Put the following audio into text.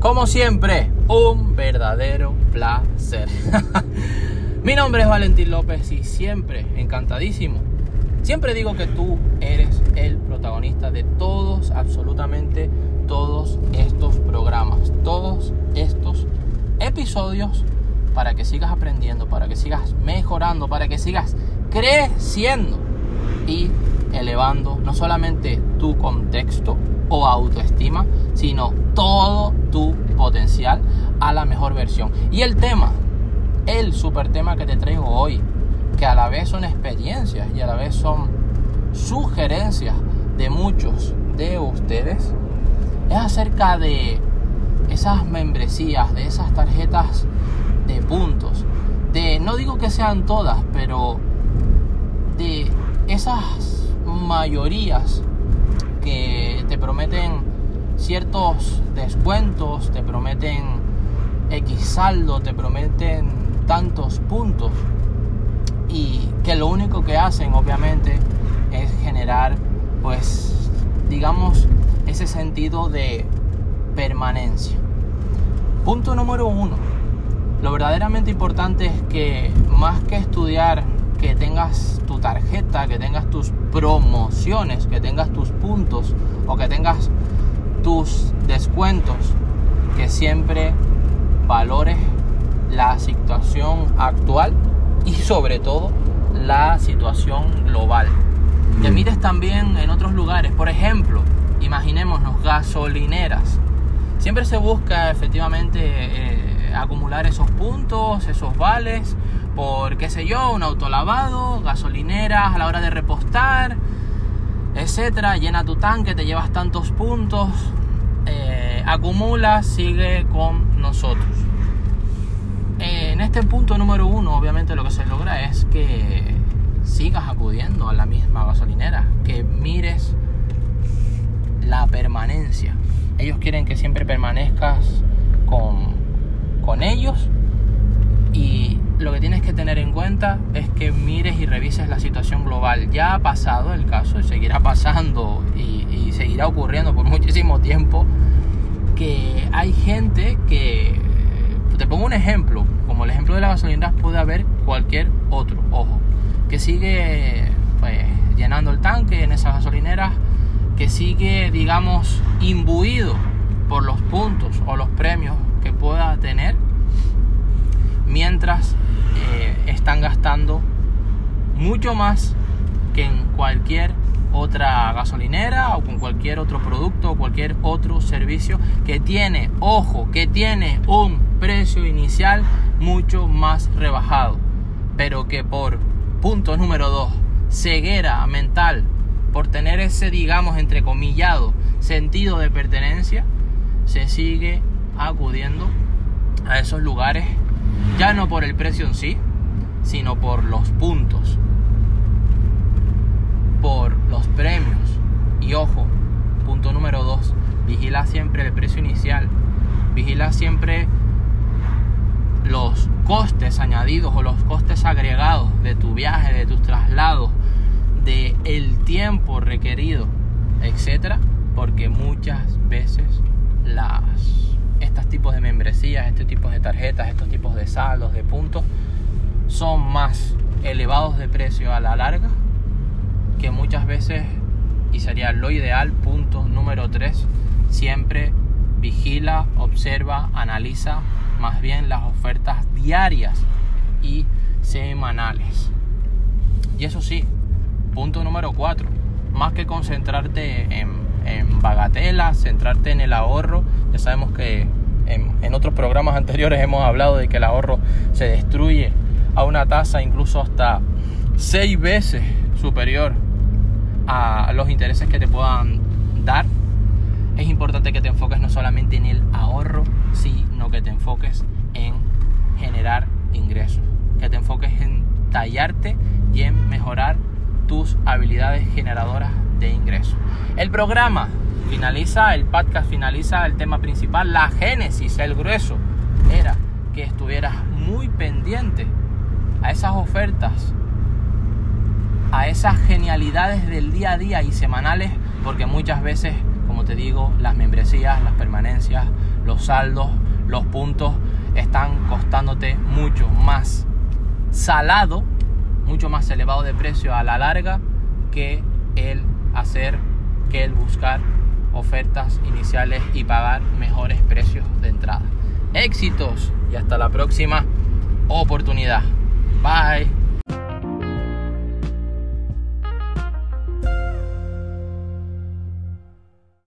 Como siempre, un verdadero placer. Mi nombre es Valentín López y siempre encantadísimo. Siempre digo que tú eres el protagonista de todos, absolutamente todos estos programas, todos estos episodios para que sigas aprendiendo, para que sigas mejorando, para que sigas creciendo y elevando no solamente tu contexto o autoestima, sino todo tu potencial a la mejor versión. Y el tema, el super tema que te traigo hoy, que a la vez son experiencias y a la vez son sugerencias de muchos de ustedes, es acerca de esas membresías, de esas tarjetas de puntos, de, no digo que sean todas, pero de esas mayorías que prometen ciertos descuentos, te prometen X saldo, te prometen tantos puntos y que lo único que hacen obviamente es generar pues digamos ese sentido de permanencia. Punto número uno. Lo verdaderamente importante es que más que estudiar que tengas tu tarjeta, que tengas tus promociones, que tengas tus puntos o que tengas tus descuentos, que siempre valores la situación actual y sobre todo la situación global. Que mm. mires también en otros lugares, por ejemplo, imaginémonos gasolineras. Siempre se busca efectivamente eh, acumular esos puntos, esos vales, por, qué sé yo, un autolavado, gasolineras a la hora de repostar, etcétera. Llena tu tanque, te llevas tantos puntos, eh, acumula, sigue con nosotros. en este punto número uno, obviamente lo que se logra es que sigas acudiendo a la misma gasolinera, que mires la permanencia. Ellos quieren que siempre permanezcas con, con ellos y lo que tienes que es que mires y revises la situación global. Ya ha pasado el caso y seguirá pasando y, seguirá ocurriendo por muchísimo tiempo que hay gente que, te pongo un ejemplo, como el ejemplo de la gasolina puede haber cualquier otro, ojo, que sigue pues llenando el tanque en esas gasolineras, que sigue digamos imbuido por los puntos o los premios que pueda tener mientras gastando mucho más que en cualquier otra gasolinera o con cualquier otro producto o cualquier otro servicio que tiene, ojo, que tiene un precio inicial mucho más rebajado, pero que por punto número 2, ceguera mental, por tener ese, digamos, entrecomillado sentido de pertenencia, se sigue acudiendo a esos lugares ya no por el precio en sí, sino por los puntos, por los premios. Y ojo, punto número dos, vigila siempre el precio inicial, vigila siempre los costes añadidos o los costes agregados de tu viaje, de tus traslados, de el tiempo requerido, etcétera, porque muchas veces las estos tipos de membresías, estos tipos de tarjetas, estos tipos de saldos, de puntos, son más elevados de precio a la larga que muchas veces, y sería lo ideal, punto número 3, siempre vigila, observa, analiza más bien las ofertas diarias y semanales. Y eso sí, punto número 4, más que concentrarte en, en bagatelas, centrarte en el ahorro, ya sabemos que en, otros programas anteriores hemos hablado de que el ahorro se destruye a una tasa incluso hasta seis veces superior a los intereses que te puedan dar. Es importante que te enfoques no solamente en el ahorro, sino que te enfoques en generar ingresos, que te enfoques en tallarte y en mejorar tus habilidades generadoras de ingresos. El programa finaliza, el podcast finaliza el tema principal, la génesis, el grueso, era que estuvieras muy pendiente a esas ofertas, a esas genialidades del día a día y semanales, porque muchas veces, como te digo, las membresías, las permanencias, los saldos, los puntos están costándote mucho más salado, mucho más elevado de precio a la larga que el hacer, que el buscar ofertas iniciales y pagar mejores precios de entrada. Éxitos y hasta la próxima oportunidad. Bye.